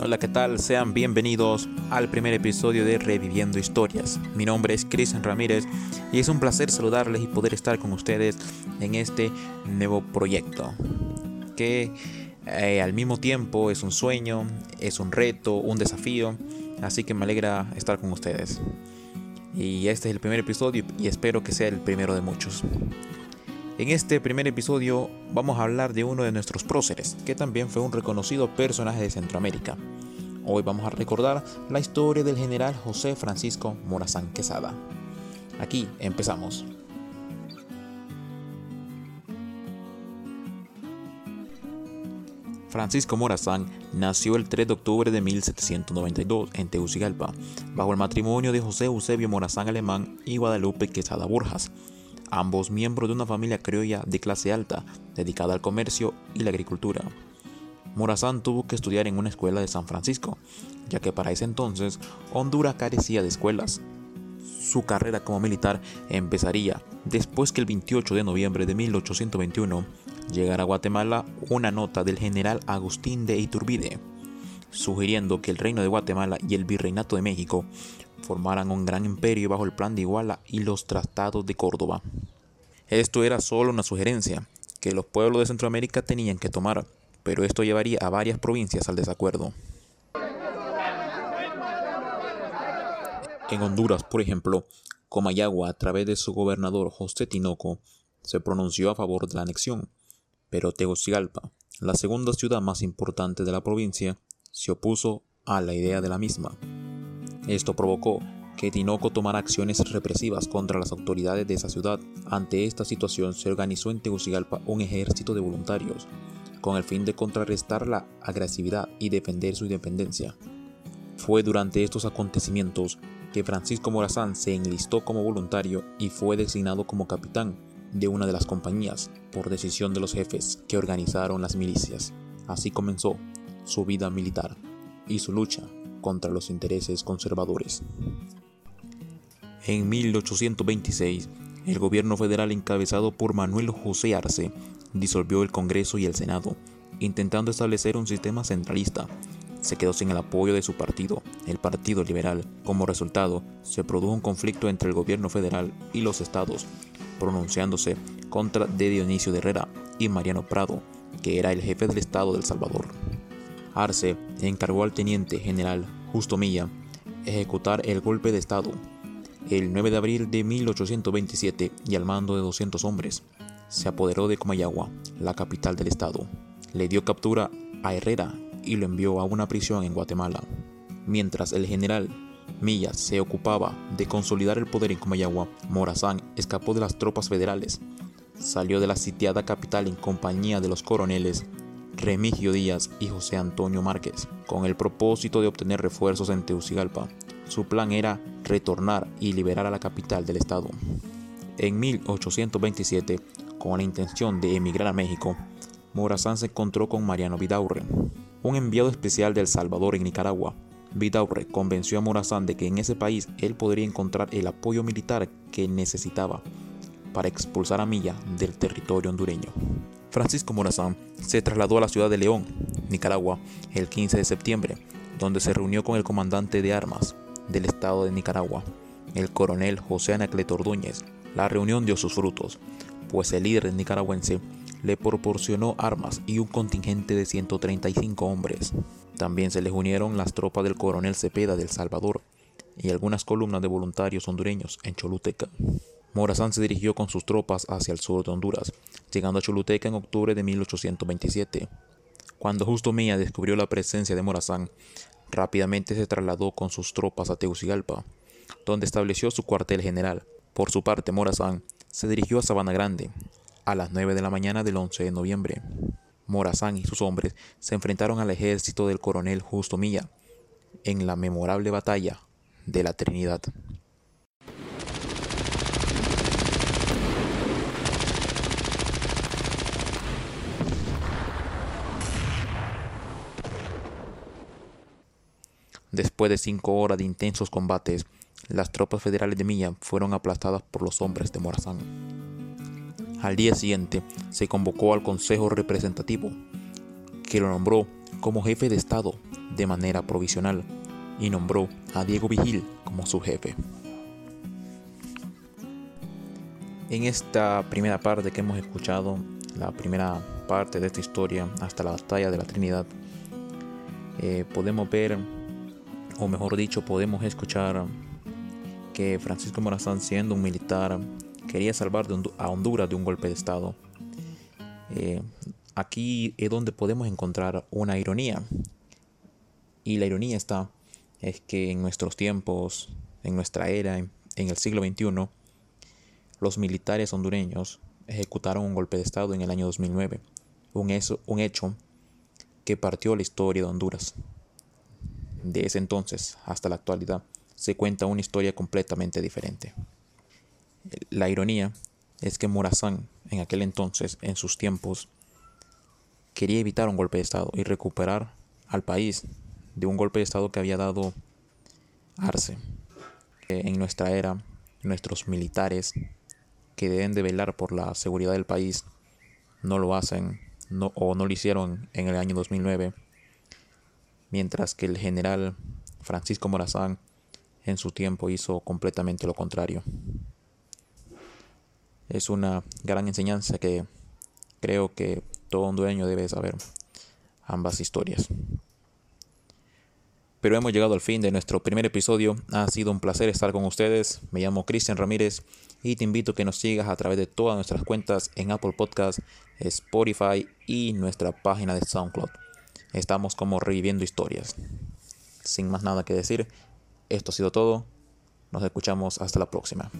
Hola, ¿qué tal? Sean bienvenidos al primer episodio de Reviviendo Historias. Mi nombre es Cristian Ramírez y es un placer saludarles y poder estar con ustedes en este nuevo proyecto que eh, al mismo tiempo es un sueño, es un reto, un desafío, así que me alegra estar con ustedes. Y este es el primer episodio y espero que sea el primero de muchos. En este primer episodio vamos a hablar de uno de nuestros próceres, que también fue un reconocido personaje de Centroamérica. Hoy vamos a recordar la historia del general José Francisco Morazán Quesada. Aquí empezamos. Francisco Morazán nació el 3 de octubre de 1792 en Tegucigalpa, bajo el matrimonio de José Eusebio Morazán Alemán y Guadalupe Quesada Borjas ambos miembros de una familia criolla de clase alta, dedicada al comercio y la agricultura. Morazán tuvo que estudiar en una escuela de San Francisco, ya que para ese entonces Honduras carecía de escuelas. Su carrera como militar empezaría después que el 28 de noviembre de 1821 llegara a Guatemala una nota del general Agustín de Iturbide, sugiriendo que el reino de Guatemala y el virreinato de México formaran un gran imperio bajo el plan de Iguala y los tratados de Córdoba. Esto era solo una sugerencia que los pueblos de Centroamérica tenían que tomar, pero esto llevaría a varias provincias al desacuerdo. En Honduras, por ejemplo, Comayagua, a través de su gobernador José Tinoco, se pronunció a favor de la anexión, pero Tegucigalpa, la segunda ciudad más importante de la provincia, se opuso a la idea de la misma. Esto provocó que Tinoco tomara acciones represivas contra las autoridades de esa ciudad. Ante esta situación se organizó en Tegucigalpa un ejército de voluntarios, con el fin de contrarrestar la agresividad y defender su independencia. Fue durante estos acontecimientos que Francisco Morazán se enlistó como voluntario y fue designado como capitán de una de las compañías por decisión de los jefes que organizaron las milicias. Así comenzó su vida militar y su lucha contra los intereses conservadores. En 1826, el gobierno federal encabezado por Manuel José Arce disolvió el Congreso y el Senado, intentando establecer un sistema centralista. Se quedó sin el apoyo de su partido, el Partido Liberal. Como resultado, se produjo un conflicto entre el gobierno federal y los estados, pronunciándose contra de Dionisio de Herrera y Mariano Prado, que era el jefe del Estado del Salvador. Arce encargó al teniente general Justo Milla ejecutar el golpe de Estado el 9 de abril de 1827 y al mando de 200 hombres. Se apoderó de Comayagua, la capital del estado. Le dio captura a Herrera y lo envió a una prisión en Guatemala. Mientras el general Milla se ocupaba de consolidar el poder en Comayagua, Morazán escapó de las tropas federales. Salió de la sitiada capital en compañía de los coroneles Remigio Díaz y José Antonio Márquez, con el propósito de obtener refuerzos en Teucigalpa. Su plan era retornar y liberar a la capital del estado. En 1827, con la intención de emigrar a México, Morazán se encontró con Mariano Vidaurre, un enviado especial de El Salvador en Nicaragua. Vidaurre convenció a Morazán de que en ese país él podría encontrar el apoyo militar que necesitaba para expulsar a Milla del territorio hondureño. Francisco Morazán se trasladó a la ciudad de León, Nicaragua, el 15 de septiembre, donde se reunió con el comandante de armas del estado de Nicaragua, el coronel José Anacleto Ordóñez. La reunión dio sus frutos, pues el líder nicaragüense le proporcionó armas y un contingente de 135 hombres. También se les unieron las tropas del coronel Cepeda del Salvador y algunas columnas de voluntarios hondureños en Choluteca. Morazán se dirigió con sus tropas hacia el sur de Honduras, llegando a Choluteca en octubre de 1827. Cuando Justo Mía descubrió la presencia de Morazán, rápidamente se trasladó con sus tropas a Tegucigalpa, donde estableció su cuartel general. Por su parte, Morazán se dirigió a Sabana Grande a las 9 de la mañana del 11 de noviembre. Morazán y sus hombres se enfrentaron al ejército del coronel Justo Milla en la memorable batalla de la Trinidad. Después de cinco horas de intensos combates, las tropas federales de Milla fueron aplastadas por los hombres de Morazán. Al día siguiente se convocó al Consejo Representativo, que lo nombró como jefe de Estado de manera provisional y nombró a Diego Vigil como su jefe. En esta primera parte que hemos escuchado, la primera parte de esta historia hasta la batalla de la Trinidad, eh, podemos ver, o mejor dicho, podemos escuchar que Francisco Morazán, siendo un militar, quería salvar a Honduras de un golpe de Estado. Eh, aquí es donde podemos encontrar una ironía. Y la ironía está es que en nuestros tiempos, en nuestra era, en el siglo XXI, los militares hondureños ejecutaron un golpe de Estado en el año 2009, un, un hecho que partió la historia de Honduras. De ese entonces hasta la actualidad se cuenta una historia completamente diferente. La ironía es que Morazán en aquel entonces, en sus tiempos, quería evitar un golpe de Estado y recuperar al país de un golpe de Estado que había dado Arce. En nuestra era, nuestros militares que deben de velar por la seguridad del país no lo hacen o no lo hicieron en el año 2009, mientras que el general Francisco Morazán en su tiempo hizo completamente lo contrario. Es una gran enseñanza que creo que todo un dueño debe saber ambas historias. Pero hemos llegado al fin de nuestro primer episodio. Ha sido un placer estar con ustedes. Me llamo Cristian Ramírez y te invito a que nos sigas a través de todas nuestras cuentas en Apple Podcast, Spotify y nuestra página de SoundCloud. Estamos como reviviendo historias. Sin más nada que decir, esto ha sido todo. Nos escuchamos hasta la próxima.